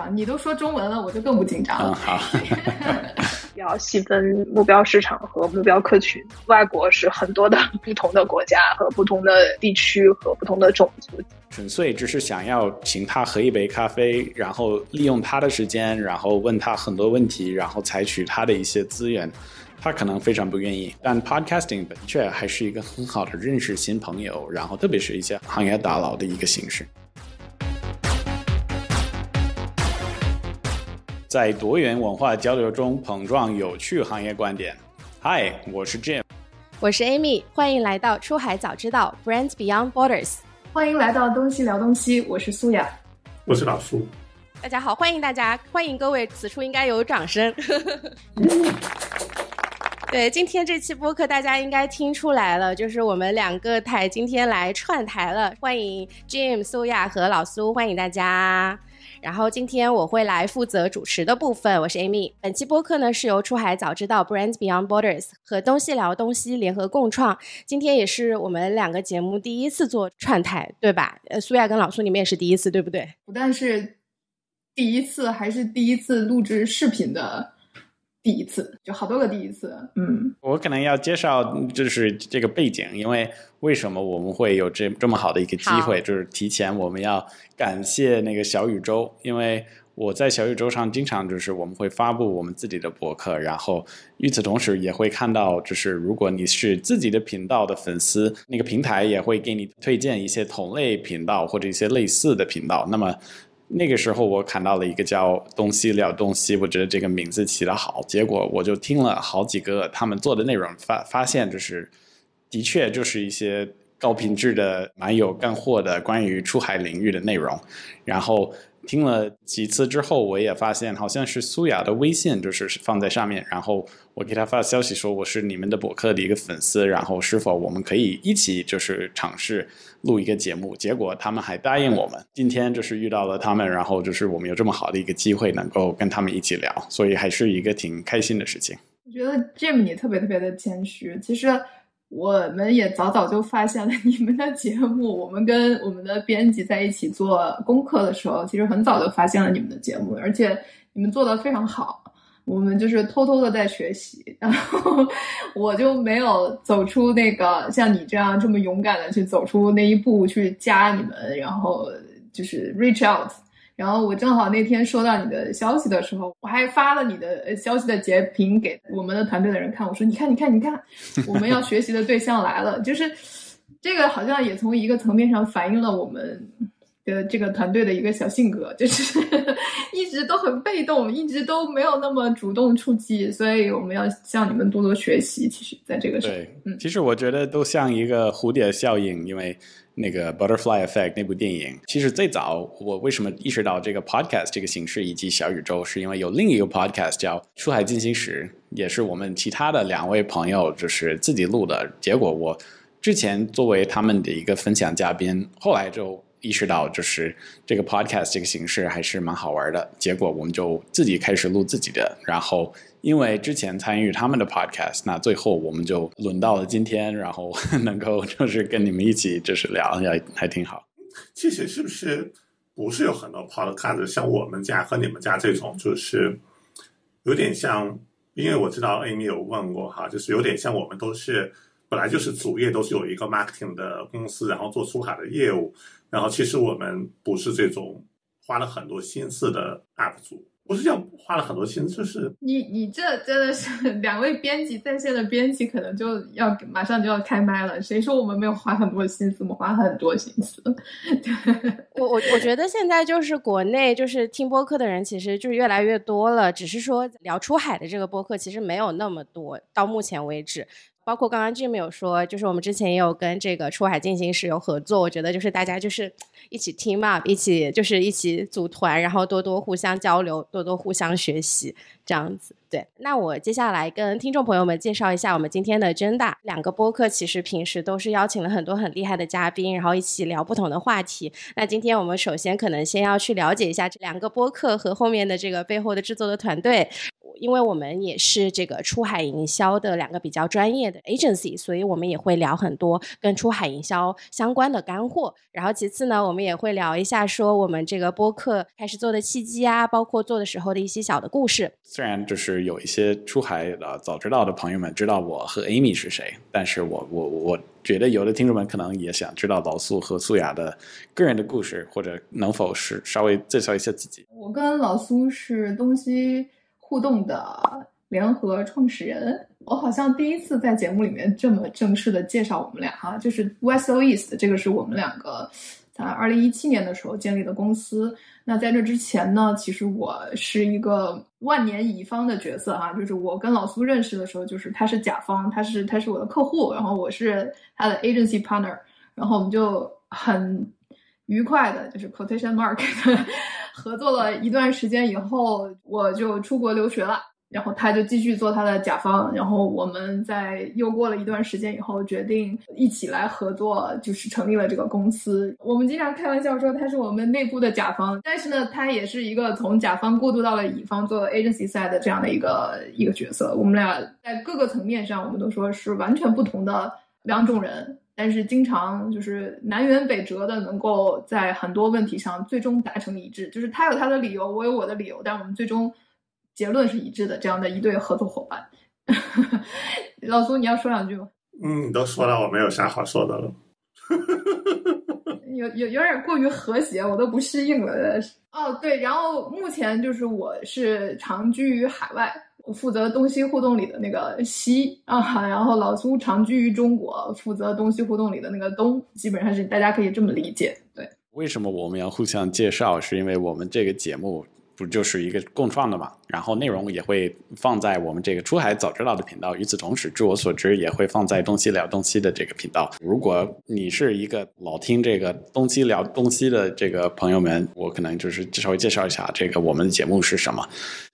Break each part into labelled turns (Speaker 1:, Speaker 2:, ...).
Speaker 1: 张。你都说中文了，我就更不紧张了。
Speaker 2: 好。
Speaker 3: 要细分目标市场和目标客群，外国是很多的不同的国家和不同的地区和不同的种族。
Speaker 2: 纯粹只是想要请他喝一杯咖啡，然后利用他的时间，然后问他很多问题，然后采取他的一些资源，他可能非常不愿意。但 podcasting 的确还是一个很好的认识新朋友，然后特别是一些行业大佬的一个形式。在多元文化交流中碰撞有趣行业观点。Hi，我是 Jim，
Speaker 4: 我是 Amy，欢迎来到出海早知道 Brands Beyond Borders。
Speaker 1: 欢迎来到东西聊东西，我是苏雅，
Speaker 5: 我是老苏。
Speaker 4: 大家好，欢迎大家，欢迎各位，此处应该有掌声。对，今天这期播客大家应该听出来了，就是我们两个台今天来串台了，欢迎 Jim、苏亚和老苏，欢迎大家。然后今天我会来负责主持的部分，我是 Amy。本期播客呢是由出海早知道 Brands Beyond Borders 和东西聊东西联合共创。今天也是我们两个节目第一次做串台，对吧？呃，苏亚跟老苏你们也是第一次，对不对？
Speaker 1: 不但是第一次，还是第一次录制视频的。第一次就好多个第一次，嗯，
Speaker 2: 我可能要介绍就是这个背景，因为为什么我们会有这这么好的一个机会，就是提前我们要感谢那个小宇宙，因为我在小宇宙上经常就是我们会发布我们自己的博客，然后与此同时也会看到，就是如果你是自己的频道的粉丝，那个平台也会给你推荐一些同类频道或者一些类似的频道，那么。那个时候我看到了一个叫“东西聊东西”，我觉得这个名字起得好。结果我就听了好几个他们做的内容，发发现就是的确就是一些高品质的、蛮有干货的关于出海领域的内容，然后。听了几次之后，我也发现好像是苏雅的微信就是放在上面，然后我给他发消息说我是你们的博客的一个粉丝，然后是否我们可以一起就是尝试录一个节目？结果他们还答应我们。今天就是遇到了他们，然后就是我们有这么好的一个机会能够跟他们一起聊，所以还是一个挺开心的事情。
Speaker 1: 我觉得 Jim 你特别特别的谦虚，其实。我们也早早就发现了 你们的节目。我们跟我们的编辑在一起做功课的时候，其实很早就发现了你们的节目，而且你们做的非常好。我们就是偷偷的在学习，然后我就没有走出那个像你这样这么勇敢的去走出那一步去加你们，然后就是 reach out。然后我正好那天收到你的消息的时候，我还发了你的消息的截屏给我们的团队的人看。我说：“你看，你看，你看，我们要学习的对象来了。”就是这个好像也从一个层面上反映了我们的这个团队的一个小性格，就是 一直都很被动，一直都没有那么主动出击。所以我们要向你们多多学习。其实，在这个
Speaker 2: 对，嗯，其实我觉得都像一个蝴蝶效应，因为。那个 Butterfly Effect 那部电影，其实最早我为什么意识到这个 podcast 这个形式以及小宇宙，是因为有另一个 podcast 叫《出海进行时》，也是我们其他的两位朋友就是自己录的。结果我之前作为他们的一个分享嘉宾，后来就。意识到就是这个 podcast 这个形式还是蛮好玩的，结果我们就自己开始录自己的。然后因为之前参与他们的 podcast，那最后我们就轮到了今天，然后能够就是跟你们一起就是聊，也还挺好。
Speaker 5: 其实是不是不是有很多 podcast 像我们家和你们家这种，就是有点像？因为我知道 Amy 有问过哈，就是有点像我们都是本来就是主业都是有一个 marketing 的公司，然后做出海的业务。然后，其实我们不是这种花了很多心思的 UP 主，不是叫花了很多心思，就是
Speaker 1: 你你这真的是两位编辑在线的编辑，可能就要马上就要开麦了。谁说我们没有花很多心思？我们花很多心思。
Speaker 4: 我我我觉得现在就是国内就是听播客的人，其实就是越来越多了，只是说聊出海的这个播客其实没有那么多，到目前为止。包括刚刚俊没有说，就是我们之前也有跟这个出海进行时有合作，我觉得就是大家就是一起 team up，一起就是一起组团，然后多多互相交流，多多互相学习，这样子。对，那我接下来跟听众朋友们介绍一下我们今天的真大两个播客。其实平时都是邀请了很多很厉害的嘉宾，然后一起聊不同的话题。那今天我们首先可能先要去了解一下这两个播客和后面的这个背后的制作的团队。因为我们也是这个出海营销的两个比较专业的 agency，所以我们也会聊很多跟出海营销相关的干货。然后其次呢，我们也会聊一下说我们这个播客开始做的契机啊，包括做的时候的一些小的故事。
Speaker 2: 虽然就是有一些出海的早知道的朋友们知道我和 Amy 是谁，但是我我我觉得有的听众们可能也想知道老苏和素雅的个人的故事，或者能否是稍微介绍一下自己。
Speaker 1: 我跟老苏是东西。互动的联合创始人，我好像第一次在节目里面这么正式的介绍我们俩哈，就是 Westo East，这个是我们两个啊二零一七年的时候建立的公司。那在这之前呢，其实我是一个万年乙方的角色哈，就是我跟老苏认识的时候，就是他是甲方，他是他是我的客户，然后我是他的 agency partner，然后我们就很愉快的，就是 quotation mark。合作了一段时间以后，我就出国留学了，然后他就继续做他的甲方，然后我们在又过了一段时间以后，决定一起来合作，就是成立了这个公司。我们经常开玩笑说他是我们内部的甲方，但是呢，他也是一个从甲方过渡到了乙方做 agency side 的这样的一个一个角色。我们俩在各个层面上，我们都说是完全不同的两种人。但是经常就是南辕北辙的，能够在很多问题上最终达成一致。就是他有他的理由，我有我的理由，但我们最终结论是一致的。这样的一对合作伙伴，老苏，你要说两句吗？
Speaker 5: 嗯，你都说了，我没有啥好说的了。
Speaker 1: 有有有点过于和谐，我都不适应了。哦，对，然后目前就是我是长居于海外。我负责东西互动里的那个西啊，然后老苏长居于中国，负责东西互动里的那个东，基本上是大家可以这么理解。对，
Speaker 2: 为什么我们要互相介绍？是因为我们这个节目不就是一个共创的嘛？然后内容也会放在我们这个出海早知道的频道。与此同时，据我所知，也会放在东西聊东西的这个频道。如果你是一个老听这个东西聊东西的这个朋友们，我可能就是稍微介绍一下这个我们的节目是什么。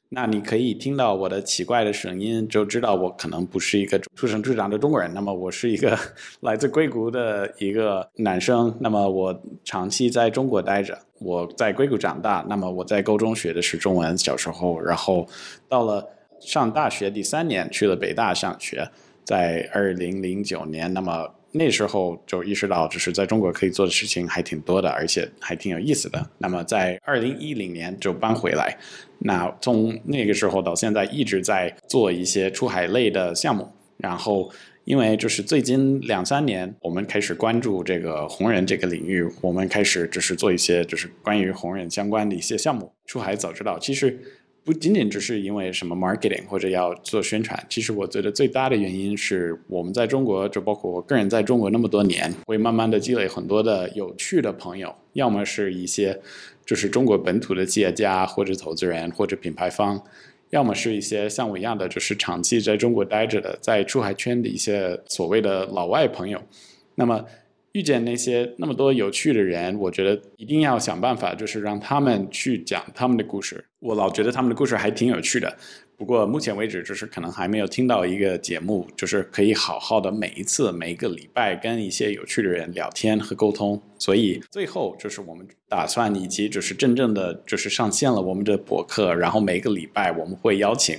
Speaker 2: 那你可以听到我的奇怪的声音，就知道我可能不是一个出生入长的中国人。那么我是一个来自硅谷的一个男生。那么我长期在中国待着，我在硅谷长大。那么我在高中学的是中文，小时候，然后到了上大学第三年去了北大上学，在二零零九年，那么。那时候就意识到，就是在中国可以做的事情还挺多的，而且还挺有意思的。那么在二零一零年就搬回来，那从那个时候到现在一直在做一些出海类的项目。然后因为就是最近两三年，我们开始关注这个红人这个领域，我们开始就是做一些就是关于红人相关的一些项目。出海早知道，其实。不仅仅只是因为什么 marketing 或者要做宣传，其实我觉得最大的原因是我们在中国，就包括我个人在中国那么多年，会慢慢的积累很多的有趣的朋友，要么是一些就是中国本土的企业家或者投资人或者品牌方，要么是一些像我一样的就是长期在中国待着的，在出海圈的一些所谓的老外朋友，那么。遇见那些那么多有趣的人，我觉得一定要想办法，就是让他们去讲他们的故事。我老觉得他们的故事还挺有趣的。不过目前为止，就是可能还没有听到一个节目，就是可以好好的每一次每一个礼拜跟一些有趣的人聊天和沟通。所以最后就是我们打算，以及就是真正的就是上线了我们的博客，然后每个礼拜我们会邀请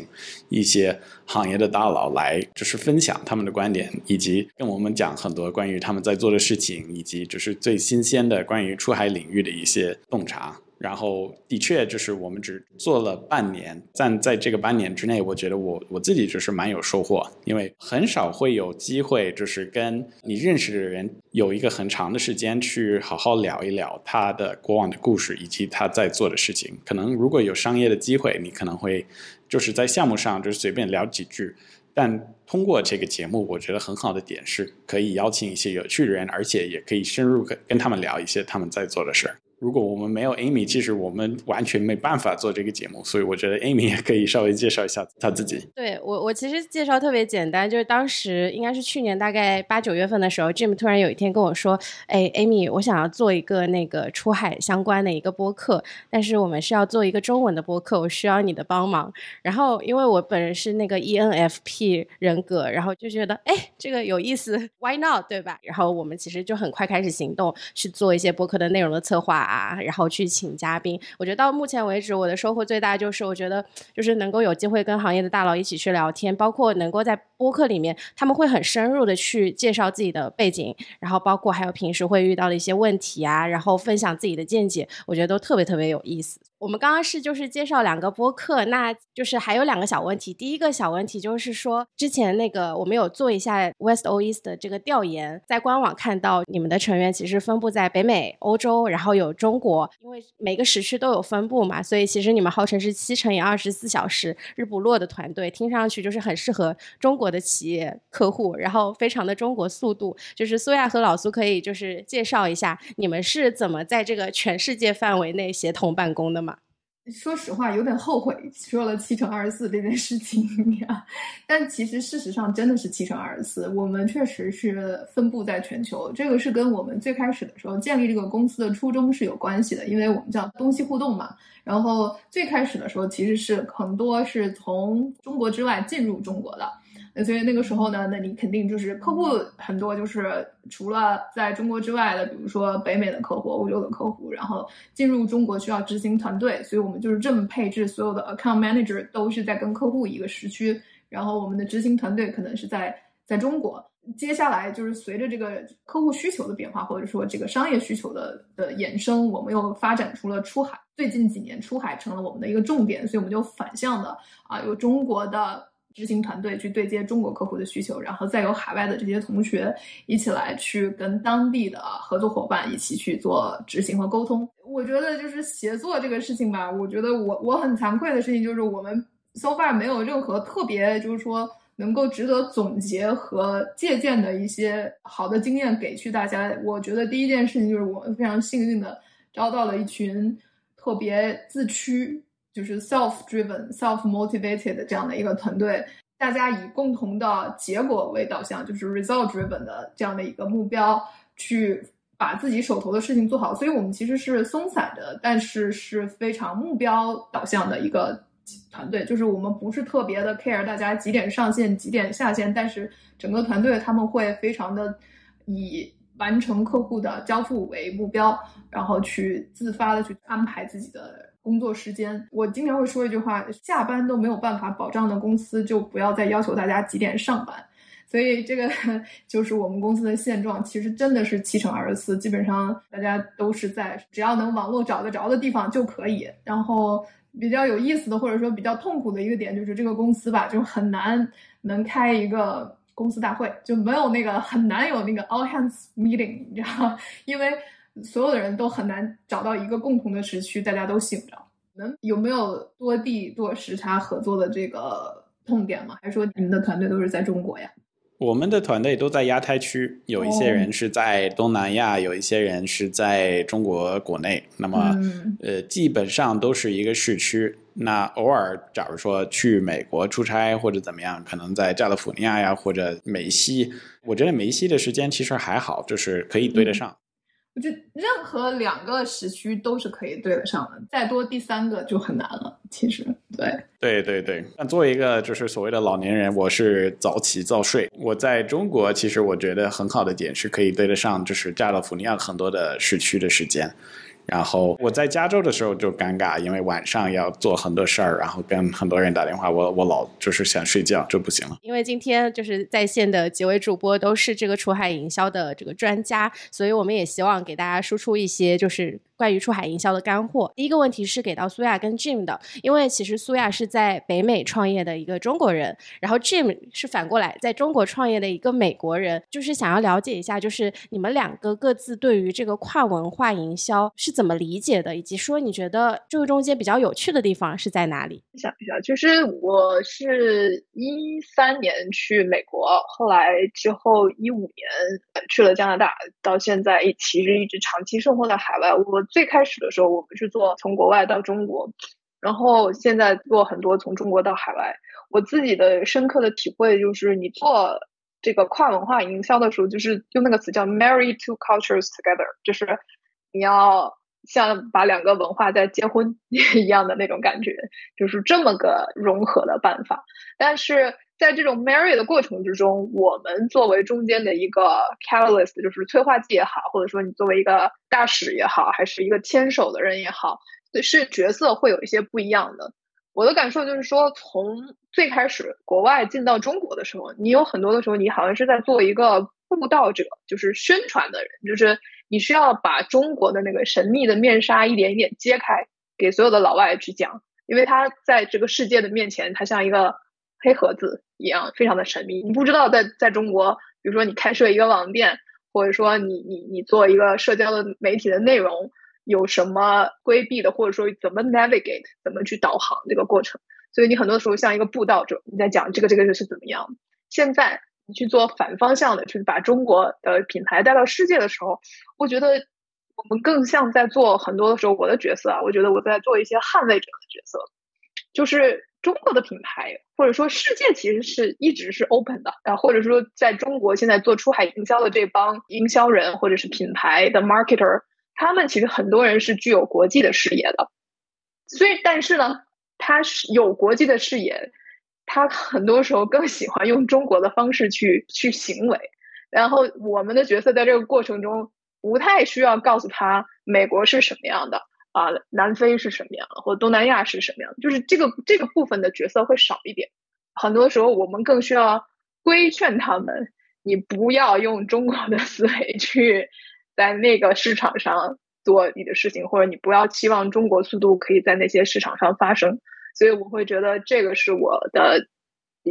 Speaker 2: 一些行业的大佬来，就是分享他们的观点，以及跟我们讲很多关于他们在做的事情，以及就是最新鲜的关于出海领域的一些洞察。然后的确就是我们只做了半年，但在这个半年之内，我觉得我我自己就是蛮有收获，因为很少会有机会，就是跟你认识的人有一个很长的时间去好好聊一聊他的过往的故事以及他在做的事情。可能如果有商业的机会，你可能会就是在项目上就是随便聊几句，但通过这个节目，我觉得很好的点是可以邀请一些有趣的人，而且也可以深入跟跟他们聊一些他们在做的事儿。如果我们没有 Amy，其实我们完全没办法做这个节目，所以我觉得 Amy 也可以稍微介绍一下她自己。
Speaker 4: 对我，我其实介绍特别简单，就是当时应该是去年大概八九月份的时候，Jim 突然有一天跟我说：“哎，Amy，我想要做一个那个出海相关的一个播客，但是我们是要做一个中文的播客，我需要你的帮忙。”然后因为我本人是那个 ENFP 人格，然后就觉得哎，这个有意思，Why not？对吧？然后我们其实就很快开始行动，去做一些播客的内容的策划。啊，然后去请嘉宾，我觉得到目前为止，我的收获最大就是，我觉得就是能够有机会跟行业的大佬一起去聊天，包括能够在播客里面，他们会很深入的去介绍自己的背景，然后包括还有平时会遇到的一些问题啊，然后分享自己的见解，我觉得都特别特别有意思。我们刚刚是就是介绍两个播客，那就是还有两个小问题。第一个小问题就是说，之前那个我们有做一下 West O East 的这个调研，在官网看到你们的成员其实分布在北美、欧洲，然后有中国，因为每个时区都有分布嘛，所以其实你们号称是七乘以二十四小时日不落的团队，听上去就是很适合中国的企业客户，然后非常的中国速度。就是苏亚和老苏可以就是介绍一下你们是怎么在这个全世界范围内协同办公的吗？
Speaker 1: 说实话，有点后悔说了七乘二十四这件事情呀。但其实事实上真的是七乘二十四，我们确实是分布在全球。这个是跟我们最开始的时候建立这个公司的初衷是有关系的，因为我们叫东西互动嘛。然后最开始的时候其实是很多是从中国之外进入中国的。所以那个时候呢，那你肯定就是客户很多，就是除了在中国之外的，比如说北美的客户、欧洲的客户，然后进入中国需要执行团队，所以我们就是这么配置，所有的 account manager 都是在跟客户一个时区，然后我们的执行团队可能是在在中国。接下来就是随着这个客户需求的变化，或者说这个商业需求的的衍生，我们又发展出了出海。最近几年，出海成了我们的一个重点，所以我们就反向的啊，有中国的。执行团队去对接中国客户的需求，然后再由海外的这些同学一起来去跟当地的合作伙伴一起去做执行和沟通。我觉得就是协作这个事情吧，我觉得我我很惭愧的事情就是我们 so far 没有任何特别就是说能够值得总结和借鉴的一些好的经验给去大家。我觉得第一件事情就是我们非常幸运的招到了一群特别自驱。就是 self-driven、self-motivated 这样的一个团队，大家以共同的结果为导向，就是 result-driven 的这样的一个目标，去把自己手头的事情做好。所以我们其实是松散的，但是是非常目标导向的一个团队。就是我们不是特别的 care 大家几点上线、几点下线，但是整个团队他们会非常的以完成客户的交付为目标，然后去自发的去安排自己的。工作时间，我经常会说一句话：下班都没有办法保障的公司，就不要再要求大家几点上班。所以这个 就是我们公司的现状。其实真的是七乘二十四，基本上大家都是在只要能网络找得着的地方就可以。然后比较有意思的，或者说比较痛苦的一个点，就是这个公司吧，就很难能开一个公司大会，就没有那个很难有那个 all hands meeting，你知道 因为。所有的人都很难找到一个共同的时区，大家都醒着。你们有没有多地多时差合作的这个痛点吗？还是说你们的团队都是在中国呀？
Speaker 2: 我们的团队都在亚太区，有一些人是在东南亚，有一些人是在中国国内。那么，呃，基本上都是一个市区。那偶尔，假如说去美国出差或者怎么样，可能在加利福尼亚呀或者美西。我觉得美西的时间其实还好，就是可以对得上。
Speaker 1: 就任何两个时区都是可以对得上的，再多第三个就很难了。其实，对，
Speaker 2: 对对对。那作为一个就是所谓的老年人，我是早起早睡。我在中国，其实我觉得很好的点是可以对得上，就是加利福尼亚很多的时区的时间。然后我在加州的时候就尴尬，因为晚上要做很多事儿，然后跟很多人打电话，我我老就是想睡觉，就不行了。
Speaker 4: 因为今天就是在线的几位主播都是这个出海营销的这个专家，所以我们也希望给大家输出一些就是。关于出海营销的干货，第一个问题是给到苏亚跟 Jim 的，因为其实苏亚是在北美创业的一个中国人，然后 Jim 是反过来在中国创业的一个美国人，就是想要了解一下，就是你们两个各自对于这个跨文化营销是怎么理解的，以及说你觉得这个中间比较有趣的地方是在哪里？
Speaker 3: 想一下，就是我是一三年去美国，后来之后一五年去了加拿大，到现在其实一直长期生活在海外，我。最开始的时候，我们是做从国外到中国，然后现在做很多从中国到海外。我自己的深刻的体会就是，你做这个跨文化营销的时候，就是用那个词叫 “marry two cultures together”，就是你要像把两个文化在结婚 一样的那种感觉，就是这么个融合的办法。但是在这种 marry 的过程之中，我们作为中间的一个 catalyst，就是催化剂也好，或者说你作为一个大使也好，还是一个牵手的人也好，是角色会有一些不一样的。我的感受就是说，从最开始国外进到中国的时候，你有很多的时候，你好像是在做一个布道者，就是宣传的人，就是你需要把中国的那个神秘的面纱一点一点揭开，给所有的老外去讲，因为他在这个世界的面前，他像一个黑盒子一样，非常的神秘。你不知道在在中国，比如说你开设一个网店，或者说你你你做一个社交的媒体的内容。有什么规避的，或者说怎么 navigate，怎么去导航这个过程？所以你很多时候像一个布道者，你在讲这个这个是怎么样。现在你去做反方向的，去把中国的品牌带到世界的时候，我觉得我们更像在做很多的时候，我的角色啊，我觉得我在做一些捍卫者的角色，就是中国的品牌，或者说世界其实是一直是 open 的啊，或者说在中国现在做出海营销的这帮营销人或者是品牌的 marketer。他们其实很多人是具有国际的视野的，所以但是呢，他是有国际的视野，他很多时候更喜欢用中国的方式去去行为。然后我们的角色在这个过程中不太需要告诉他美国是什么样的啊，南非是什么样的，或东南亚是什么样，就是这个这个部分的角色会少一点。很多时候我们更需要规劝他们，你不要用中国的思维去。在那个市场上做你的事情，或者你不要期望中国速度可以在那些市场上发生，所以我会觉得这个是我的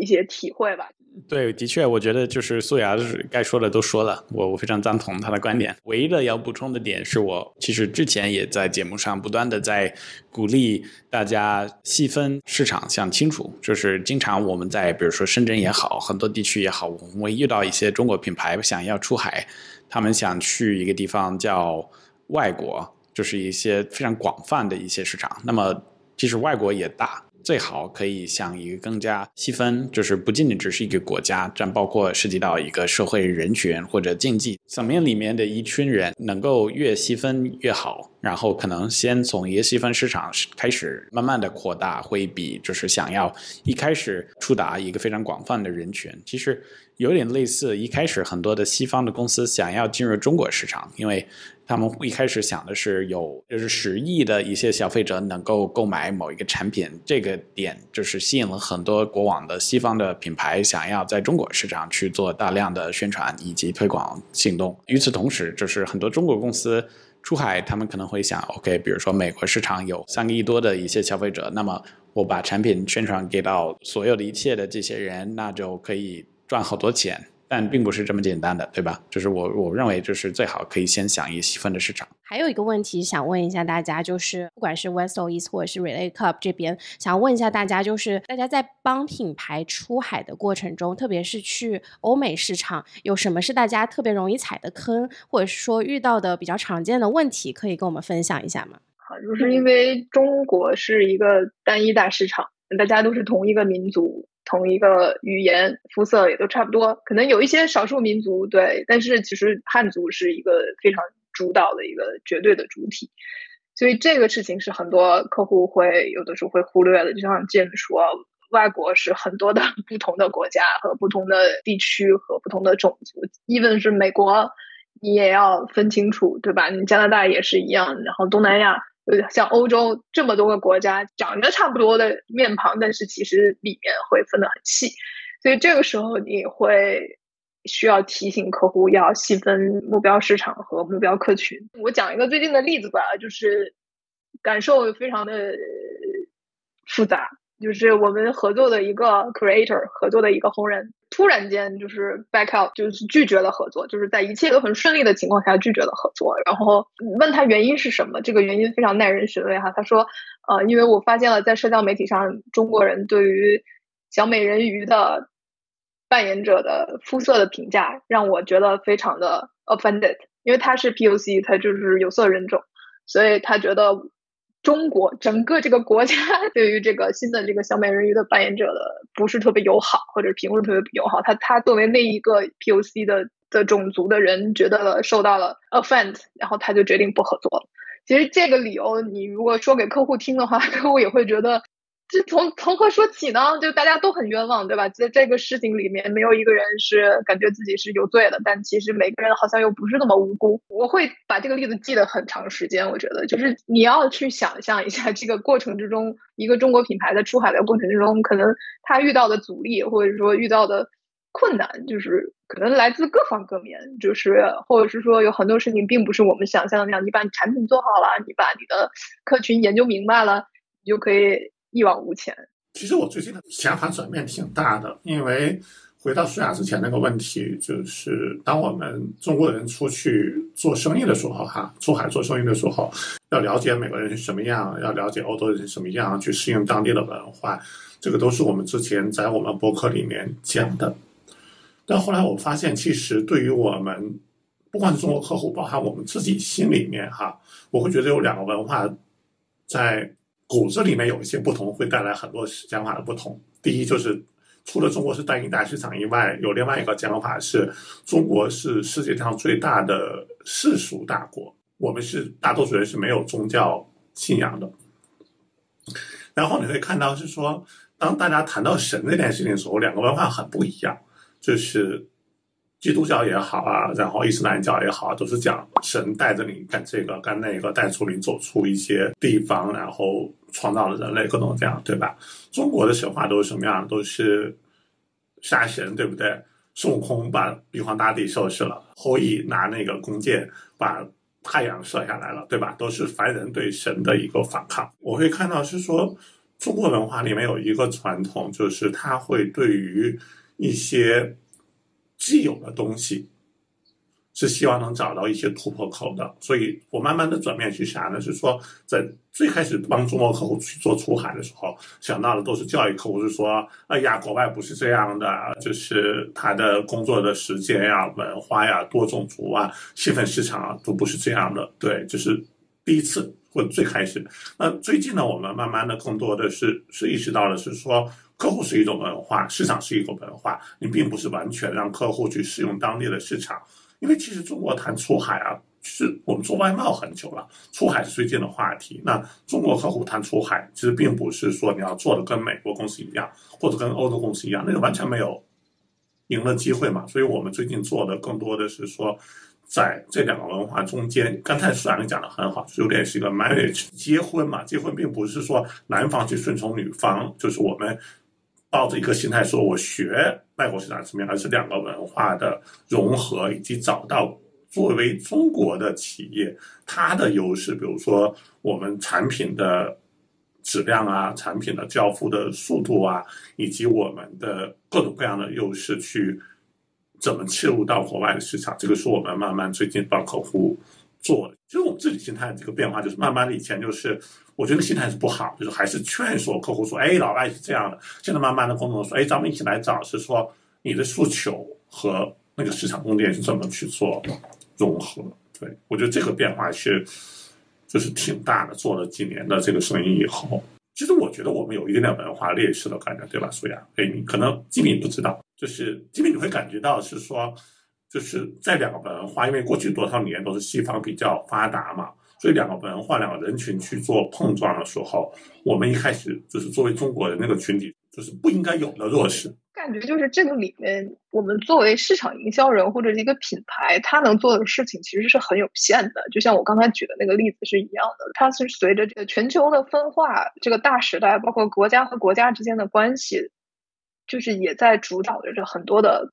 Speaker 3: 一些体会吧。
Speaker 2: 对，的确，我觉得就是素雅是该说的都说了，我我非常赞同他的观点。唯一的要补充的点是我其实之前也在节目上不断的在鼓励大家细分市场，想清楚，就是经常我们在比如说深圳也好，很多地区也好，我们会遇到一些中国品牌想要出海。他们想去一个地方叫外国，就是一些非常广泛的一些市场。那么，其实外国也大，最好可以向一个更加细分，就是不仅仅只是一个国家，这样包括涉及到一个社会人群或者经济层面里面的一群人，能够越细分越好。然后可能先从一个细分市场开始，慢慢的扩大，会比就是想要一开始触达一个非常广泛的人群，其实。有点类似，一开始很多的西方的公司想要进入中国市场，因为他们一开始想的是有就是十亿的一些消费者能够购买某一个产品，这个点就是吸引了很多国网的西方的品牌想要在中国市场去做大量的宣传以及推广行动。与此同时，就是很多中国公司出海，他们可能会想，OK，比如说美国市场有三个亿多的一些消费者，那么我把产品宣传给到所有的一切的这些人，那就可以。赚好多钱，但并不是这么简单的，对吧？就是我我认为，就是最好可以先想一细分的市场。
Speaker 4: 还有一个问题想问一下大家，就是不管是 Westall East 或者是 Relay Cup 这边，想问一下大家，就是大家在帮品牌出海的过程中，特别是去欧美市场，有什么是大家特别容易踩的坑，或者是说遇到的比较常见的问题，可以跟我们分享一下吗？
Speaker 3: 好，就是因为中国是一个单一大市场，大家都是同一个民族。同一个语言，肤色也都差不多，可能有一些少数民族对，但是其实汉族是一个非常主导的一个绝对的主体，所以这个事情是很多客户会有的时候会忽略的。就像 Jim 说，外国是很多的不同的国家和不同的地区和不同的种族，even 是美国，你也要分清楚，对吧？你加拿大也是一样，然后东南亚。像欧洲这么多个国家，长得差不多的面庞，但是其实里面会分得很细，所以这个时候你会需要提醒客户要细分目标市场和目标客群。我讲一个最近的例子吧，就是感受非常的复杂。就是我们合作的一个 creator，合作的一个红人，突然间就是 back out，就是拒绝了合作，就是在一切都很顺利的情况下拒绝了合作。然后问他原因是什么，这个原因非常耐人寻味哈。他说，呃，因为我发现了在社交媒体上，中国人对于小美人鱼的扮演者的肤色的评价，让我觉得非常的 offended，因为他是 POC，他就是有色人种。所以他觉得中国整个这个国家 对于这个新的这个小美人鱼的扮演者的不是特别友好，或者评论特别友好。他他作为那一个 POC 的的种族的人，觉得受到了 offend，然后他就决定不合作了。其实这个理由，你如果说给客户听的话，客户也会觉得。这从从何说起呢？就大家都很冤枉，对吧？在这个事情里面，没有一个人是感觉自己是有罪的，但其实每个人好像又不是那么无辜。我会把这个例子记得很长时间。我觉得，就是你要去想象一下，这个过程之中，一个中国品牌在出海的过程之中，可能他遇到的阻力，或者说遇到的困难，就是可能来自各方各面，就是或者是说有很多事情并不是我们想象的那样。你把产品做好了，你把你的客群研究明白了，你就可以。一往无前。
Speaker 5: 其实我最近的想法转变挺大的，因为回到舒雅之前那个问题，就是当我们中国人出去做生意的时候，哈，出海做生意的时候，要了解美国人是什么样，要了解欧洲人是什么样，去适应当地的文化，这个都是我们之前在我们博客里面讲的。但后来我发现，其实对于我们，不管是中国客户，包含我们自己心里面，哈，我会觉得有两个文化在。骨子里面有一些不同，会带来很多想法的不同。第一，就是除了中国是单一大市场以外，有另外一个讲法是，中国是世界上最大的世俗大国。我们是大多数人是没有宗教信仰的。然后你会看到是说，当大家谈到神这件事情的时候，两个文化很不一样，就是。基督教也好啊，然后伊斯兰教也好，都是讲神带着你干这个干那个，带出你走出一些地方，然后创造了人类各种这样，对吧？中国的神话都是什么样？都是杀神，对不对？孙悟空把玉皇大帝收拾了，后羿拿那个弓箭把太阳射下来了，对吧？都是凡人对神的一个反抗。我会看到是说，中国文化里面有一个传统，就是他会对于一些。既有的东西是希望能找到一些突破口的，所以我慢慢的转变去啥呢，是说在最开始帮中国客户去做出海的时候，想到的都是教育客户，是说，哎呀，国外不是这样的，就是他的工作的时间呀、文化呀、多种族啊、细分市场啊，都不是这样的。对，就是第一次或最开始。那最近呢，我们慢慢的更多的是是意识到了，是说。客户是一种文化，市场是一个文化，你并不是完全让客户去使用当地的市场，因为其实中国谈出海啊，是我们做外贸很久了，出海是最近的话题。那中国客户谈出海，其实并不是说你要做的跟美国公司一样，或者跟欧洲公司一样，那个完全没有赢的机会嘛。所以我们最近做的更多的是说，在这两个文化中间，刚才苏然讲的很好，就有点是一个 marriage 结婚嘛，结婚并不是说男方去顺从女方，就是我们。抱着一个心态说，我学外国市场怎么样，而是两个文化的融合，以及找到作为中国的企业它的优势，比如说我们产品的质量啊，产品的交付的速度啊，以及我们的各种各样的优势，去怎么切入到国外的市场，这个是我们慢慢最近帮客户做。其实我们自己心态这个变化，就是慢慢的以前就是。我觉得心态是不好，就是还是劝说客户说：“哎，老外是这样的。”现在慢慢的，共同说：“哎，咱们一起来找，是说你的诉求和那个市场中间是怎么去做融合。”对我觉得这个变化是就是挺大的。做了几年的这个生意以后，其实我觉得我们有一点点文化劣势的感觉，对吧？苏雅，哎，你可能基本不知道，就是基本你会感觉到是说，就是在两个文化，因为过去多少年都是西方比较发达嘛。所以两个文化、两个人群去做碰撞的时候，我们一开始就是作为中国人那个群体，就是不应该有的弱势。
Speaker 3: 感觉就是这个里面，我们作为市场营销人或者一个品牌，他能做的事情其实是很有限的。就像我刚才举的那个例子是一样的，它是随着这个全球的分化，这个大时代，包括国家和国家之间的关系，就是也在主导着很多的。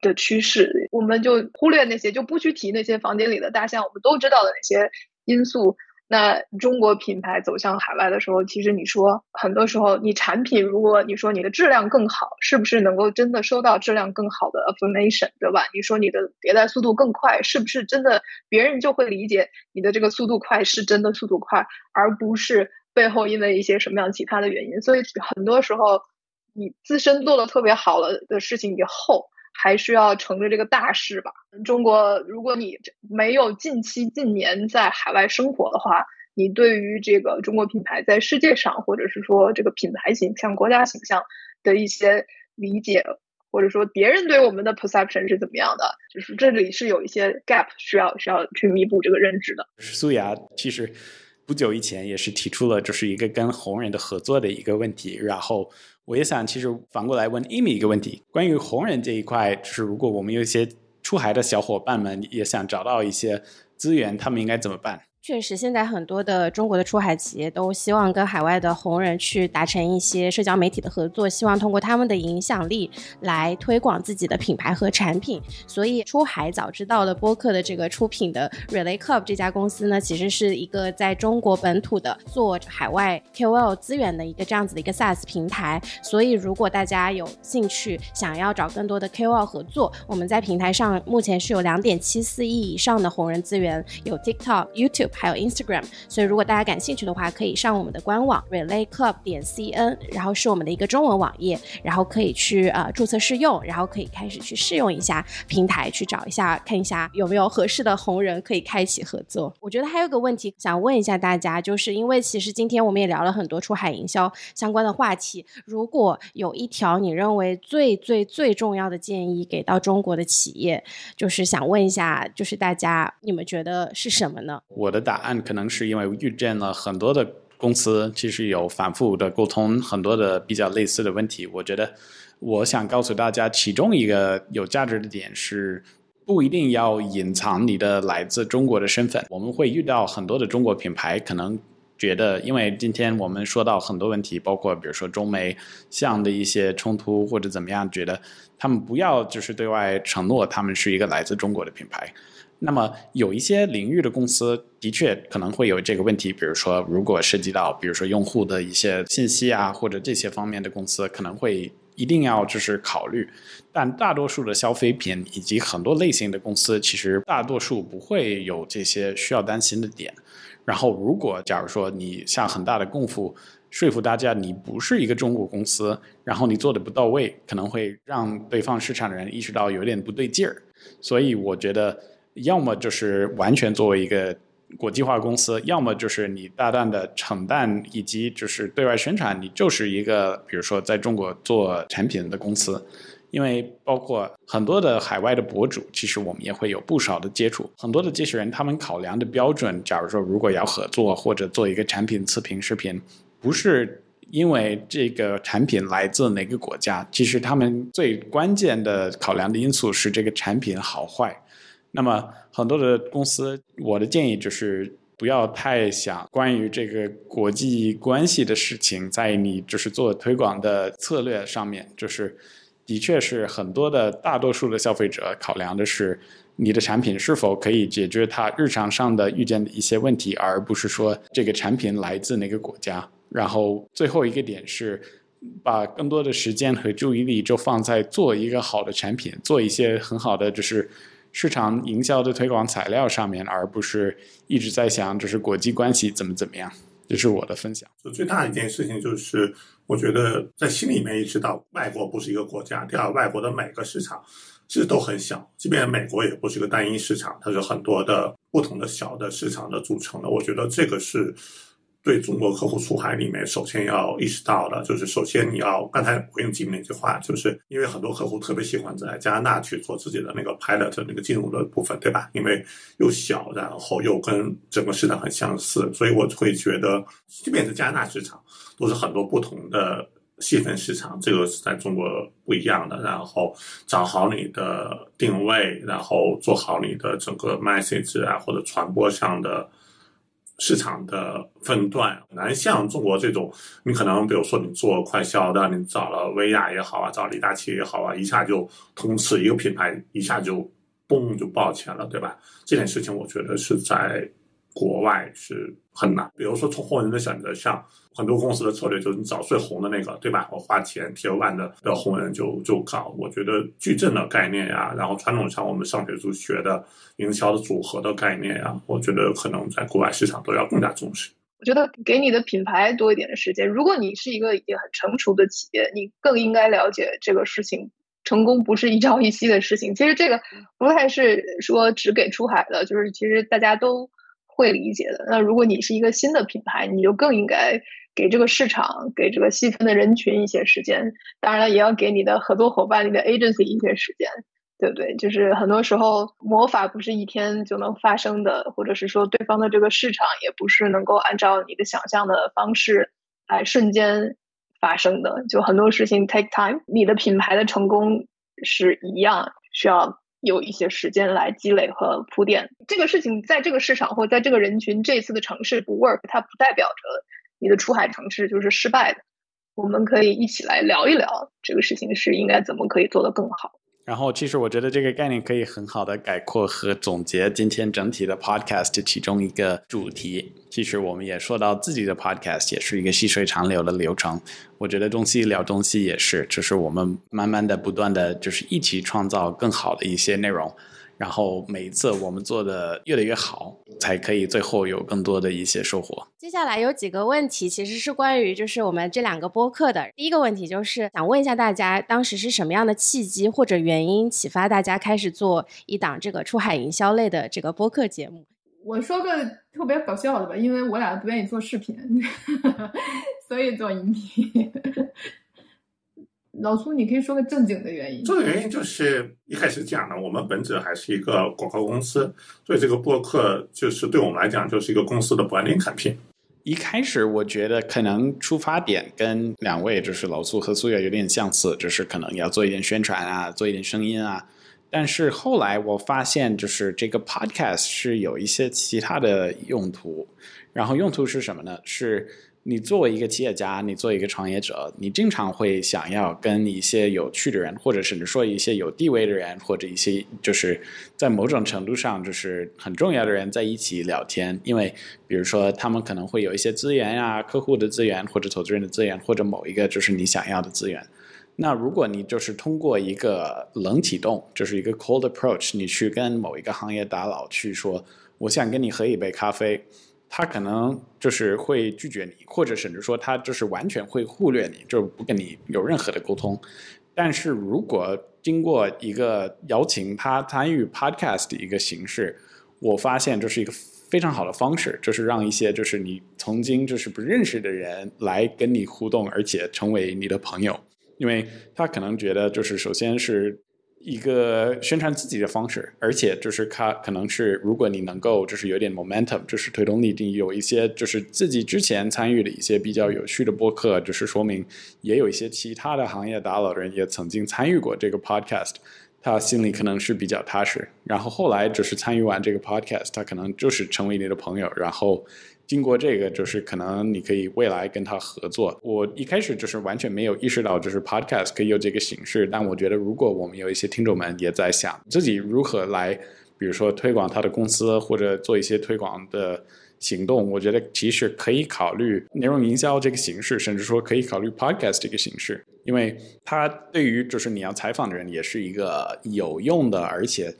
Speaker 3: 的趋势，我们就忽略那些，就不去提那些房间里的大象，我们都知道的那些因素。那中国品牌走向海外的时候，其实你说很多时候，你产品如果你说你的质量更好，是不是能够真的收到质量更好的 affirmation，对吧？你说你的迭代速度更快，是不是真的别人就会理解你的这个速度快是真的速度快，而不是背后因为一些什么样其他的原因？所以很多时候，你自身做的特别好了的事情以后。还是要乘着这个大势吧。中国，如果你没有近期近年在海外生活的话，你对于这个中国品牌在世界上，或者是说这个品牌形象、国家形象的一些理解，或者说别人对我们的 perception 是怎么样的，就是这里是有一些 gap 需要需要去弥补这个认知的。
Speaker 2: 苏雅其实不久以前也是提出了就是一个跟红人的合作的一个问题，然后我也想其实反过来问 Amy 一个问题，关于红人这一块，就是如果我们有一些出海的小伙伴们也想找到一些资源，他们应该怎么办？
Speaker 4: 确实，现在很多的中国的出海企业都希望跟海外的红人去达成一些社交媒体的合作，希望通过他们的影响力来推广自己的品牌和产品。所以，出海早知道的播客的这个出品的 Relay Club 这家公司呢，其实是一个在中国本土的做海外 KOL 资源的一个这样子的一个 SaaS 平台。所以，如果大家有兴趣想要找更多的 KOL 合作，我们在平台上目前是有两点七四亿以上的红人资源，有 TikTok、YouTube。还有 Instagram，所以如果大家感兴趣的话，可以上我们的官网 Relay Club 点 cn，然后是我们的一个中文网页，然后可以去呃注册试用，然后可以开始去试用一下平台，去找一下看一下有没有合适的红人可以开启合作。我觉得还有个问题想问一下大家，就是因为其实今天我们也聊了很多出海营销相关的话题，如果有一条你认为最最最重要的建议给到中国的企业，就是想问一下，就是大家你们觉得是什么呢？
Speaker 2: 我的的。答案可能是因为遇见了很多的公司，其实有反复的沟通，很多的比较类似的问题。我觉得，我想告诉大家，其中一个有价值的点是，不一定要隐藏你的来自中国的身份。我们会遇到很多的中国品牌，可能觉得，因为今天我们说到很多问题，包括比如说中美像的一些冲突或者怎么样，觉得他们不要就是对外承诺他们是一个来自中国的品牌。那么有一些领域的公司的确可能会有这个问题，比如说如果涉及到，比如说用户的一些信息啊，或者这些方面的公司可能会一定要就是考虑。但大多数的消费品以及很多类型的公司，其实大多数不会有这些需要担心的点。然后如果假如说你下很大的功夫说服大家你不是一个中国公司，然后你做的不到位，可能会让对方市场的人意识到有点不对劲儿。所以我觉得。要么就是完全作为一个国际化公司，要么就是你大胆的承担以及就是对外宣传，你就是一个比如说在中国做产品的公司。因为包括很多的海外的博主，其实我们也会有不少的接触。很多的这些人，他们考量的标准，假如说如果要合作或者做一个产品测评视频，不是因为这个产品来自哪个国家，其实他们最关键的考量的因素是这个产品好坏。那么很多的公司，我的建议就是不要太想关于这个国际关系的事情，在你就是做推广的策略上面，就是的确是很多的大多数的消费者考量的是你的产品是否可以解决他日常上的遇见的一些问题，而不是说这个产品来自哪个国家。然后最后一个点是，把更多的时间和注意力就放在做一个好的产品，做一些很好的就是。市场营销的推广材料上面，而不是一直在想这是国际关系怎么怎么样。这是我的分享。
Speaker 5: 就最大的一件事情就是，我觉得在心里面意识到，外国不是一个国家。第二，外国的每个市场其实都很小，即便美国也不是一个单一市场，它是很多的不同的小的市场的组成的。我觉得这个是。对中国客户出海里面，首先要意识到的，就是首先你要刚才回应吉米那句话，就是因为很多客户特别喜欢在加拿大去做自己的那个 pilot 那个进入的部分，对吧？因为又小，然后又跟整个市场很相似，所以我会觉得，即便是加拿大市场，都是很多不同的细分市场，这个是在中国不一样的。然后找好你的定位，然后做好你的整个 message 啊，或者传播上的。市场的分段难像中国这种，你可能比如说你做快销的，你找了薇娅也好啊，找李大齐也好啊，一下就通吃一个品牌，一下就嘣就爆起来了，对吧？这件事情我觉得是在。国外是很难，比如说从红人的选择上，很多公司的策略就是你找最红的那个，对吧？我花钱 T 万的的红人就就搞。我觉得矩阵的概念呀，然后传统上我们上学就学的营销的组合的概念呀，我觉得可能在国外市场都要更加重视。
Speaker 3: 我觉得给你的品牌多一点的时间。如果你是一个已经很成熟的企业，你更应该了解这个事情成功不是一朝一夕的事情。其实这个不太是说只给出海的，就是其实大家都会理解的。那如果你是一个新的品牌，你就更应该给这个市场、给这个细分的人群一些时间。当然了，也要给你的合作伙伴、你的 agency 一些时间。对不对？就是很多时候魔法不是一天就能发生的，或者是说对方的这个市场也不是能够按照你的想象的方式来瞬间发生的。就很多事情 take time，你的品牌的成功是一样，需要有一些时间来积累和铺垫。这个事情在这个市场或在这个人群这次的城市不 work，它不代表着你的出海尝试就是失败的。我们可以一起来聊一聊这个事情是应该怎么可以做得更好。
Speaker 2: 然后，其实我觉得这个概念可以很好的概括和总结今天整体的 podcast 其中一个主题。其实我们也说到自己的 podcast 也是一个细水长流的流程。我觉得东西聊东西也是，就是我们慢慢的、不断的，就是一起创造更好的一些内容。然后每一次我们做的越来越好，才可以最后有更多的一些收获。
Speaker 4: 接下来有几个问题，其实是关于就是我们这两个播客的。第一个问题就是想问一下大家，当时是什么样的契机或者原因启发大家开始做一档这个出海营销类的这个播客节目？
Speaker 1: 我说个特别搞笑的吧，因为我俩不愿意做视频，所以做音频。老苏，你可以说个正经的原因。
Speaker 5: 这个原因就是一开始讲的，我们本质还是一个广告公司，所以这个播客就是对我们来讲就是一个公司的 branding 产品。
Speaker 2: 一开始我觉得可能出发点跟两位就是老苏和苏越有点相似，就是可能要做一点宣传啊，做一点声音啊。但是后来我发现，就是这个 podcast 是有一些其他的用途，然后用途是什么呢？是。你作为一个企业家，你作为一个创业者，你经常会想要跟一些有趣的人，或者甚至说一些有地位的人，或者一些就是在某种程度上就是很重要的人在一起聊天。因为比如说他们可能会有一些资源呀，客户的资源，或者投资人的资源，或者某一个就是你想要的资源。那如果你就是通过一个冷启动，就是一个 cold approach，你去跟某一个行业大佬去说，我想跟你喝一杯咖啡。他可能就是会拒绝你，或者甚至说他就是完全会忽略你，就不跟你有任何的沟通。但是如果经过一个邀请他参与 podcast 的一个形式，我发现这是一个非常好的方式，就是让一些就是你曾经就是不认识的人来跟你互动，而且成为你的朋友，因为他可能觉得就是首先是。一个宣传自己的方式，而且就是它可能是，如果你能够就是有点 momentum，就是推动力，你有一些就是自己之前参与的一些比较有趣的播客，就是说明也有一些其他的行业大佬人也曾经参与过这个 podcast，他心里可能是比较踏实。然后后来就是参与完这个 podcast，他可能就是成为你的朋友，然后。经过这个，就是可能你可以未来跟他合作。我一开始就是完全没有意识到，就是 podcast 可以有这个形式。但我觉得，如果我们有一些听众们也在想自己如何来，比如说推广他的公司或者做一些推广的行动，我觉得其实可以考虑内容营销这个形式，甚至说可以考虑 podcast 这个形式，因为它对于就是你要采访的人也是一个有用的，而且。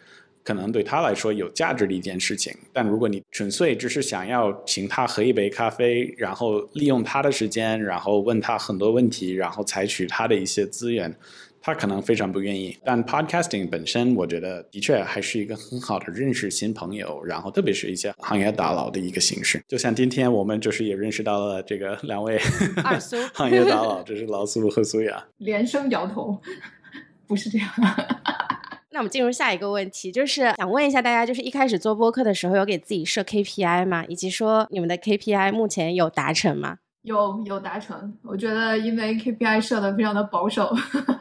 Speaker 2: 可能对他来说有价值的一件事情，但如果你纯粹只是想要请他喝一杯咖啡，然后利用他的时间，然后问他很多问题，然后采取他的一些资源，他可能非常不愿意。但 podcasting 本身，我觉得的确还是一个很好的认识新朋友，然后特别是一些行业大佬的一个形式。就像今天我们就是也认识到了这个两位
Speaker 4: 二苏
Speaker 2: 行业大佬，这是老苏和苏雅，
Speaker 1: 连声摇头，不是这样。
Speaker 4: 那我们进入下一个问题，就是想问一下大家，就是一开始做播客的时候有给自己设 KPI 吗？以及说你们的 KPI 目前有达成吗？
Speaker 1: 有，有达成。我觉得因为 KPI 设的非常的保守，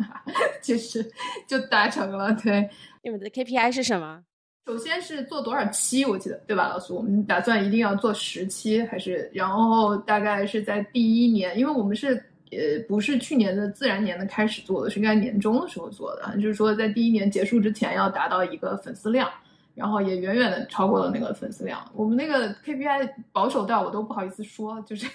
Speaker 1: 其实就达成了。对，
Speaker 4: 你们的 KPI 是什么？
Speaker 1: 首先是做多少期，我记得对吧，老苏？我们打算一定要做十期，还是然后大概是在第一年，因为我们是。呃，不是去年的自然年的开始做的，是应该年终的时候做的。就是说，在第一年结束之前要达到一个粉丝量，然后也远远的超过了那个粉丝量。我们那个 KPI 保守到我都不好意思说，就是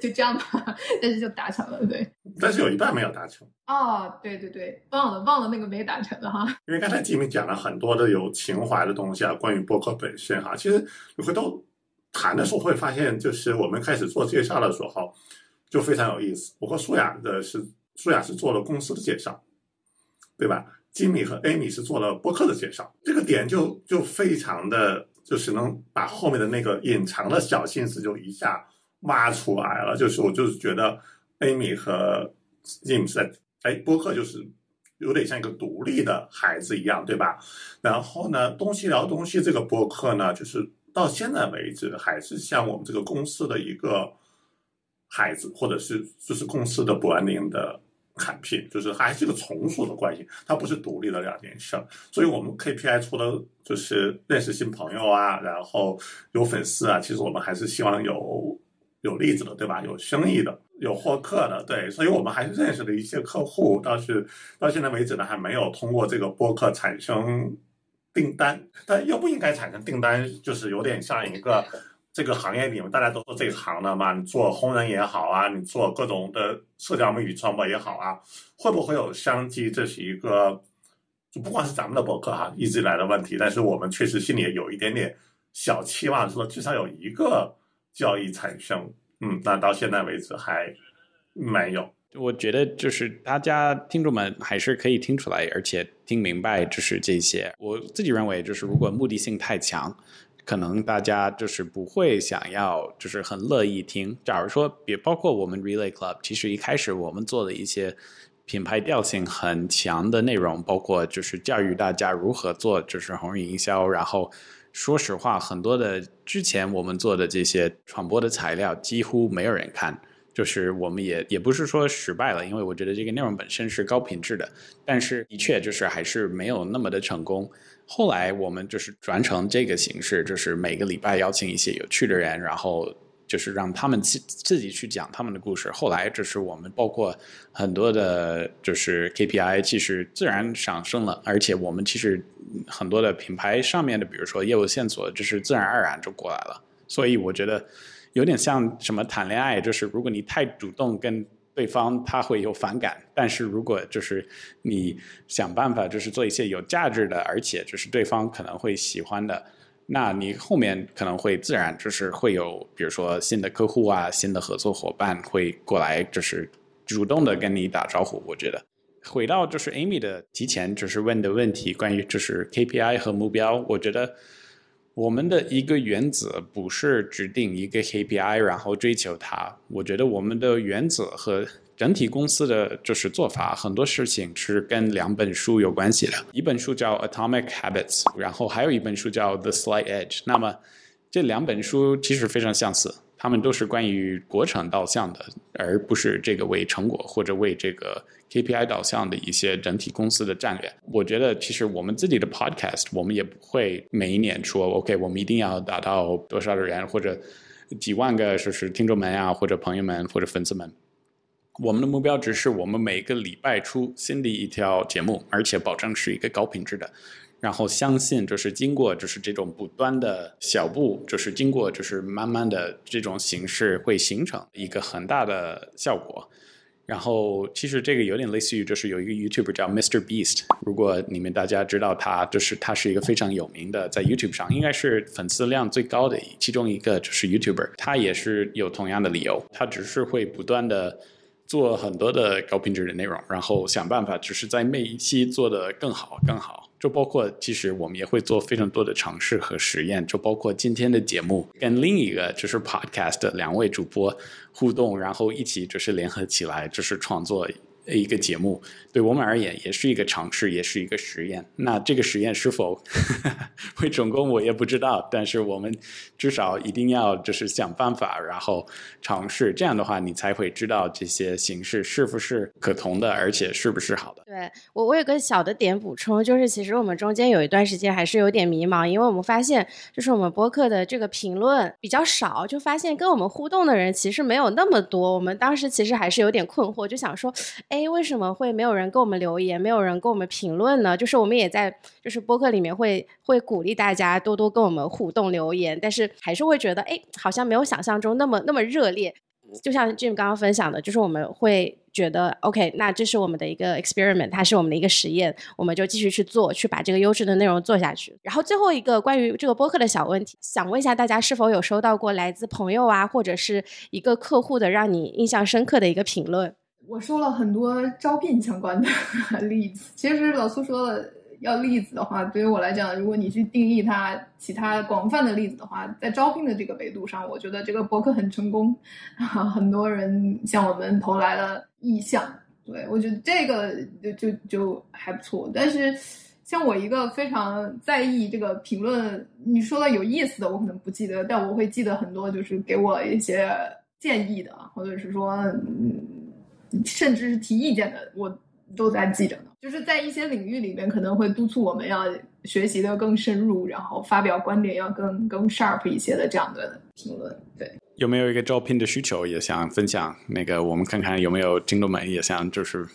Speaker 1: 就这样吧，但是就达成了，对。
Speaker 5: 但是有一半没有达成。
Speaker 1: 哦，对对对，忘了忘了那个没达成的哈。
Speaker 5: 因为刚才吉米讲了很多的有情怀的东西啊，关于播客本身哈，其实你回头谈的时候会发现，就是我们开始做介绍的时候。就非常有意思。我和舒雅的是，舒雅是做了公司的介绍，对吧？吉米和 Amy 是做了播客的介绍，这个点就就非常的，就是能把后面的那个隐藏的小心思就一下挖出来了。就是我就是觉得 Amy 和 Jim 是在哎播客就是有点像一个独立的孩子一样，对吧？然后呢，东西聊东西这个播客呢，就是到现在为止还是像我们这个公司的一个孩子，或者是就是公司的 branding 的。产品就是还是一个从属的关系，它不是独立的两件事。所以，我们 KPI 除了就是认识新朋友啊，然后有粉丝啊，其实我们还是希望有有例子的，对吧？有生意的，有获客的，对。所以我们还是认识了一些客户，但是到现在为止呢，还没有通过这个播客产生订单。但又不应该产生订单，就是有点像一个。这个行业里面大家都做这一行的嘛，你做红人也好啊，你做各种的社交媒体传播也好啊，会不会有商机？这是一个，就不光是咱们的博客哈，一直以来的问题。但是我们确实心里也有一点点小期望，说至少有一个交易产生。嗯，那到现在为止还没有。
Speaker 2: 我觉得就是大家听众们还是可以听出来，而且听明白，就是这些。我自己认为，就是如果目的性太强。可能大家就是不会想要，就是很乐意听。假如说，也包括我们 Relay Club，其实一开始我们做的一些品牌调性很强的内容，包括就是教育大家如何做就是红人营销。然后说实话，很多的之前我们做的这些传播的材料几乎没有人看，就是我们也也不是说失败了，因为我觉得这个内容本身是高品质的，但是的确就是还是没有那么的成功。后来我们就是转成这个形式，就是每个礼拜邀请一些有趣的人，然后就是让他们自自己去讲他们的故事。后来就是我们包括很多的，就是 KPI 其实自然上升了，而且我们其实很多的品牌上面的，比如说业务线索，就是自然而然就过来了。所以我觉得有点像什么谈恋爱，就是如果你太主动跟。对方他会有反感，但是如果就是你想办法，就是做一些有价值的，而且就是对方可能会喜欢的，那你后面可能会自然就是会有，比如说新的客户啊，新的合作伙伴会过来，就是主动的跟你打招呼。我觉得回到就是 Amy 的提前就是问的问题，关于就是 KPI 和目标，我觉得。我们的一个原则不是指定一个 KPI，然后追求它。我觉得我们的原则和整体公司的就是做法，很多事情是跟两本书有关系的。一本书叫《Atomic Habits》，然后还有一本书叫《The Slight Edge》。那么这两本书其实非常相似，他们都是关于过程导向的，而不是这个为成果或者为这个。KPI 导向的一些整体公司的战略，我觉得其实我们自己的 Podcast，我们也不会每一年说 OK，我们一定要达到多少的人或者几万个就是听众们啊，或者朋友们或者粉丝们。我们的目标只是我们每个礼拜出新的一条节目，而且保证是一个高品质的。然后相信就是经过就是这种不断的小步，就是经过就是慢慢的这种形式，会形成一个很大的效果。然后，其实这个有点类似于，就是有一个 YouTube 叫 Mr Beast。如果你们大家知道他，就是他是一个非常有名的，在 YouTube 上应该是粉丝量最高的其中一个，就是 YouTuber。他也是有同样的理由，他只是会不断的做很多的高品质的内容，然后想办法，就是在每一期做的更好、更好。就包括，其实我们也会做非常多的尝试和实验，就包括今天的节目跟另一个就是 Podcast 的两位主播互动，然后一起就是联合起来，就是创作。一个节目对我们而言也是一个尝试，也是一个实验。那这个实验是否 会成功，我也不知道。但是我们至少一定要就是想办法，然后尝试。这样的话，你才会知道这些形式是不是可同的，而且是不是好的。
Speaker 4: 对我，我有个小的点补充，就是其实我们中间有一段时间还是有点迷茫，因为我们发现就是我们播客的这个评论比较少，就发现跟我们互动的人其实没有那么多。我们当时其实还是有点困惑，就想说，哎，为什么会没有人给我们留言，没有人给我们评论呢？就是我们也在，就是播客里面会会鼓励大家多多跟我们互动留言，但是还是会觉得，哎，好像没有想象中那么那么热烈。就像 Jim 刚刚分享的，就是我们会觉得，OK，那这是我们的一个 experiment，它是我们的一个实验，我们就继续去做，去把这个优质的内容做下去。然后最后一个关于这个播客的小问题，想问一下大家，是否有收到过来自朋友啊，或者是一个客户的让你印象深刻的一个评论？
Speaker 1: 我说了很多招聘相关的 例子。其实老苏说了，要例子的话，对于我来讲，如果你去定义它其他广泛的例子的话，在招聘的这个维度上，我觉得这个博客很成功，很多人向我们投来了意向。对我觉得这个就就就还不错。但是像我一个非常在意这个评论，你说的有意思的，我可能不记得，但我会记得很多，就是给我一些建议的，或者是说嗯。甚至是提意见的，我都在记着呢。就是在一些领域里面，可能会督促我们要学习的更深入，然后发表观点要更更 sharp 一些的这样的评论。对，
Speaker 2: 有没有一个招聘的需求也想分享？那个我们看看有没有听众们也想就是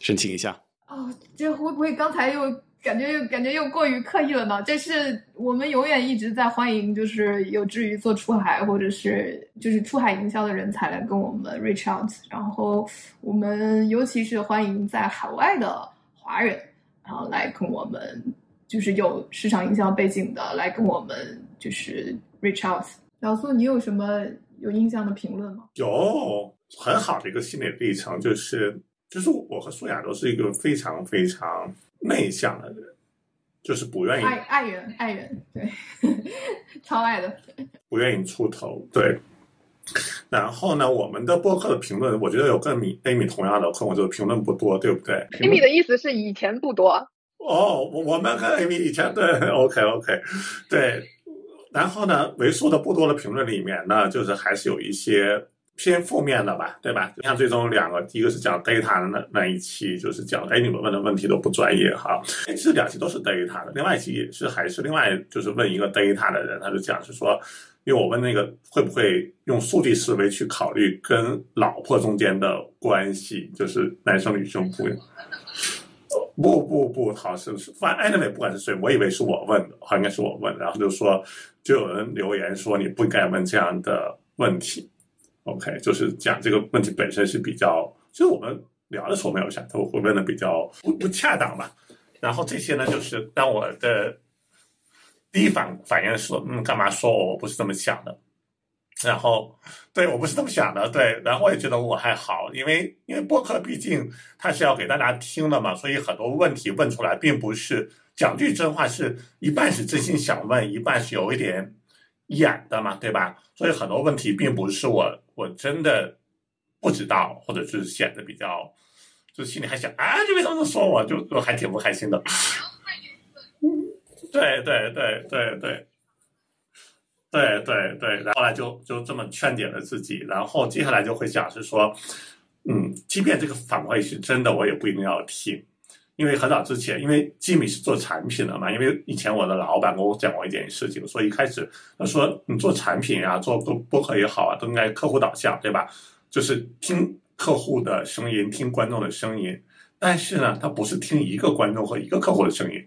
Speaker 2: 申请一下。
Speaker 1: 哦，这会不会刚才又？感觉又感觉又过于刻意了呢。这是我们永远一直在欢迎，就是有志于做出海或者是就是出海营销的人才来跟我们 reach out。然后我们尤其是欢迎在海外的华人，然后来跟我们就是有市场营销背景的来跟我们就是 reach out。老苏，你有什么有印象的评论吗？
Speaker 5: 有很好的一个心理历程，就是就是我和苏雅都是一个非常非常。内向的人，就是不愿意
Speaker 1: 爱爱人，爱人，对，超爱的，
Speaker 5: 不愿意出头，对。然后呢，我们的播客的评论，我觉得有跟米 Amy 同样的困惑，就是评论不多，对不对
Speaker 3: ？Amy 的意思是以前不多。
Speaker 5: 哦，我我们跟 Amy 以前对，OK OK，对。然后呢，为数的不多的评论里面呢，就是还是有一些。偏负面的吧，对吧？你看，最终两个，一个是讲 data 的那那一期，就是讲，哎，你们问的问题都不专业哈。其实两期都是 data 的，另外一期也是还是另外就是问一个 data 的人，他就讲是说，因为我问那个会不会用数据思维去考虑跟老婆中间的关系，就是男生女生不，不不不，好像是反正 anyway 不管是谁，我以为是我问的，好应该是我问，然后就说就有人留言说你不该问这样的问题。OK，就是讲这个问题本身是比较，其实我们聊的时候没有想，他会问的比较不不恰当吧。然后这些呢，就是让我的第一反反应是，嗯，干嘛说我不是这么想的？然后，对我不是这么想的，对。然后我也觉得我还好，因为因为播客毕竟它是要给大家听的嘛，所以很多问题问出来，并不是讲句真话，是一半是真心想问，一半是有一点演的嘛，对吧？所以很多问题并不是我。我真的不知道，或者是显得比较，就心里还想啊，你为什么说我？就就还挺不开心的。对对对对对，对对对，然后来就就这么劝解了自己，然后接下来就会想是说，嗯，即便这个反馈是真的，我也不一定要听。因为很早之前，因为吉米是做产品的嘛，因为以前我的老板跟我讲过一件事情，所以一开始他说你做产品啊，做播播客也好啊，都应该客户导向，对吧？就是听客户的声音，听观众的声音。但是呢，他不是听一个观众和一个客户的声音，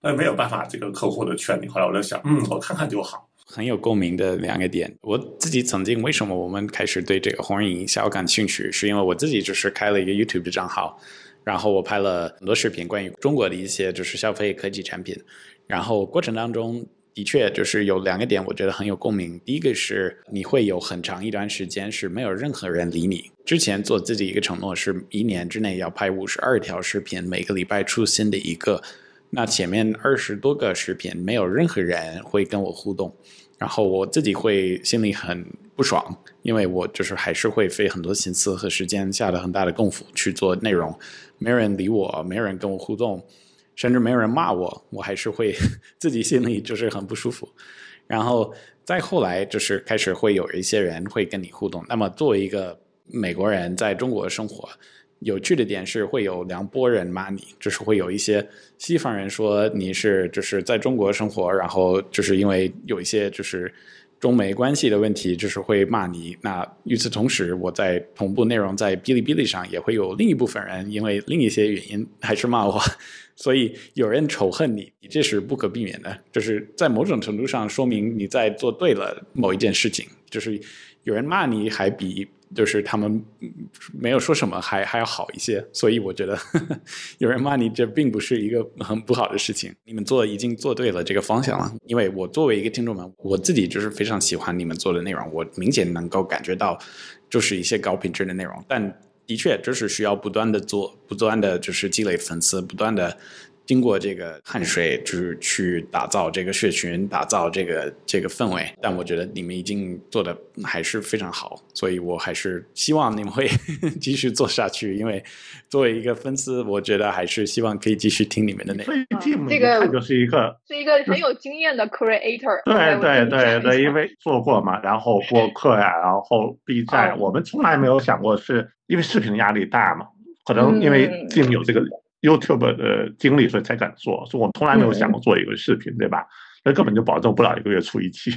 Speaker 5: 那没有办法这个客户的劝你。后来我在想，嗯，我看看就好。
Speaker 2: 很有共鸣的两个点，我自己曾经为什么我们开始对这个红人营销感兴趣，是因为我自己就是开了一个 YouTube 的账号。然后我拍了很多视频，关于中国的一些就是消费科技产品。然后过程当中的确就是有两个点，我觉得很有共鸣。第一个是你会有很长一段时间是没有任何人理你。之前做自己一个承诺是一年之内要拍五十二条视频，每个礼拜出新的一个。那前面二十多个视频没有任何人会跟我互动，然后我自己会心里很不爽，因为我就是还是会费很多心思和时间，下了很大的功夫去做内容。没人理我，没有人跟我互动，甚至没有人骂我，我还是会 自己心里就是很不舒服。然后再后来，就是开始会有一些人会跟你互动。那么作为一个美国人在中国生活，有趣的点是会有两拨人骂你，就是会有一些西方人说你是就是在中国生活，然后就是因为有一些就是。中美关系的问题就是会骂你。那与此同时，我在同步内容在哔哩哔哩上也会有另一部分人，因为另一些原因还是骂我。所以有人仇恨你，这是不可避免的。就是在某种程度上说明你在做对了某一件事情。就是有人骂你，还比。就是他们没有说什么，还还要好一些，所以我觉得有人骂你，这并不是一个很不好的事情。你们做已经做对了这个方向了，因为我作为一个听众们，我自己就是非常喜欢你们做的内容，我明显能够感觉到，就是一些高品质的内容。但的确就是需要不断的做，不断的就是积累粉丝，不断的。经过这个汗水，就是去打造这个社群，打造这个这个氛围。但我觉得你们已经做的还是非常好，所以我还是希望你们会 继续做下去。因为作为一个粉丝，我觉得还是希望可以继续听你们的内容。
Speaker 3: 这个
Speaker 5: 就是一个
Speaker 3: 是一个很有经验的 creator。
Speaker 5: 对对对对，因为做过嘛，然后播客呀，然后 B 站，我们从来没有想过是因为视频压力大嘛，可能因为进有这个。YouTube 的经历，所以才敢做。说我们从来没有想过做一个视频，对吧？那根本就保证不了一个月出一期。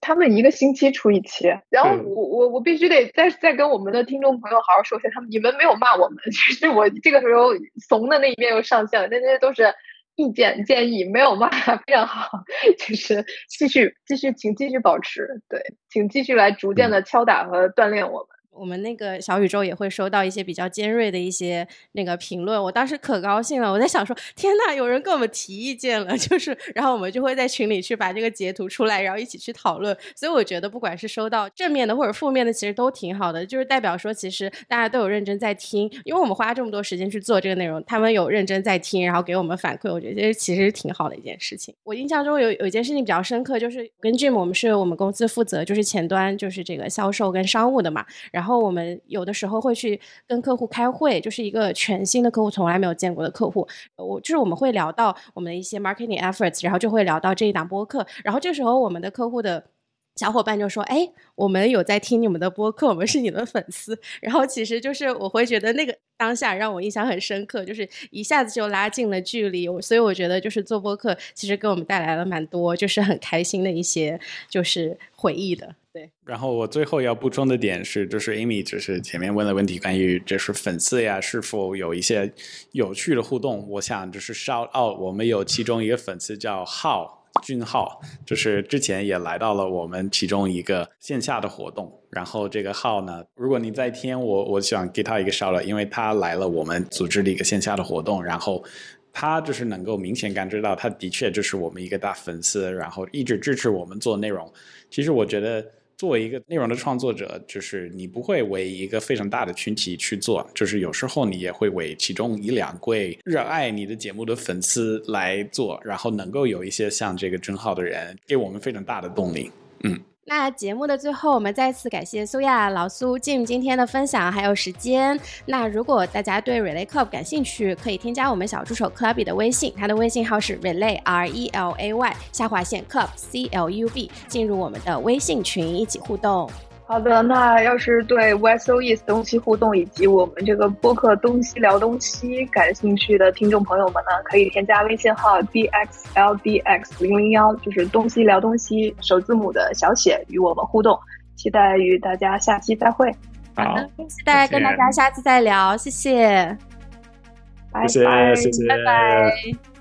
Speaker 3: 他们一个星期出一期，然后我我我必须得再再跟我们的听众朋友好好说一下，他们你们没有骂我们，其 实我这个时候怂的那一面又上线了，但那些都是意见建议，没有骂，非常好，就是继续继续，请继续保持，对，请继续来逐渐的敲打和锻炼我们。
Speaker 4: 我们那个小宇宙也会收到一些比较尖锐的一些那个评论，我当时可高兴了，我在想说，天呐，有人跟我们提意见了，就是，然后我们就会在群里去把这个截图出来，然后一起去讨论。所以我觉得，不管是收到正面的或者负面的，其实都挺好的，就是代表说，其实大家都有认真在听，因为我们花这么多时间去做这个内容，他们有认真在听，然后给我们反馈，我觉得其实挺好的一件事情。我印象中有有一件事情比较深刻，就是跟 Jim，我们是我们公司负责就是前端就是这个销售跟商务的嘛，然后然后我们有。的时候会去跟客户开会，就是一个全新的客户，从来没有见过的客户。我就是我们会聊到我们的一些 marketing efforts，然后就会聊到这一档播客。然后这时候我们的客户的小伙伴就说：“哎，我们有在听你们的播客，我们是你的粉丝。”然后其实就是我会觉得那个当下让我印象很深刻，就是一下子就拉近了距离。所以我觉得就是做播客其实给我们带来了蛮多，就是很开心的一些就是回忆的。对，
Speaker 2: 然后我最后要补充的点是，就是 Amy 就是前面问的问题，关于就是粉丝呀是否有一些有趣的互动。我想就是 shout out，我们有其中一个粉丝叫浩俊浩，就是之前也来到了我们其中一个线下的活动。然后这个号呢，如果你在听，我我想给他一个 shout，因为他来了我们组织的一个线下的活动，然后他就是能够明显感知到，他的确就是我们一个大粉丝，然后一直支持我们做内容。其实我觉得。作为一个内容的创作者，就是你不会为一个非常大的群体去做，就是有时候你也会为其中一两位热爱你的节目的粉丝来做，然后能够有一些像这个真号的人，给我们非常大的动力。嗯。
Speaker 4: 那节目的最后，我们再次感谢苏亚、老苏、Jim 今天的分享还有时间。那如果大家对 Relay Club 感兴趣，可以添加我们小助手 Clubby 的微信，他的微信号是 Relay R E L A Y 下划线 Club C L U B，进入我们的微信群一起互动。
Speaker 3: 好的，那要是对 YSOES 东西互动以及我们这个播客东西聊东西感兴趣的听众朋友们呢，可以添加微信号 dxldx 零零幺，就是东西聊东西首字母的小写，与我们互动。期待与大家下期再会。
Speaker 4: 好的，期待跟大家下次再聊，谢谢。
Speaker 2: 谢谢，谢谢，
Speaker 3: 拜拜。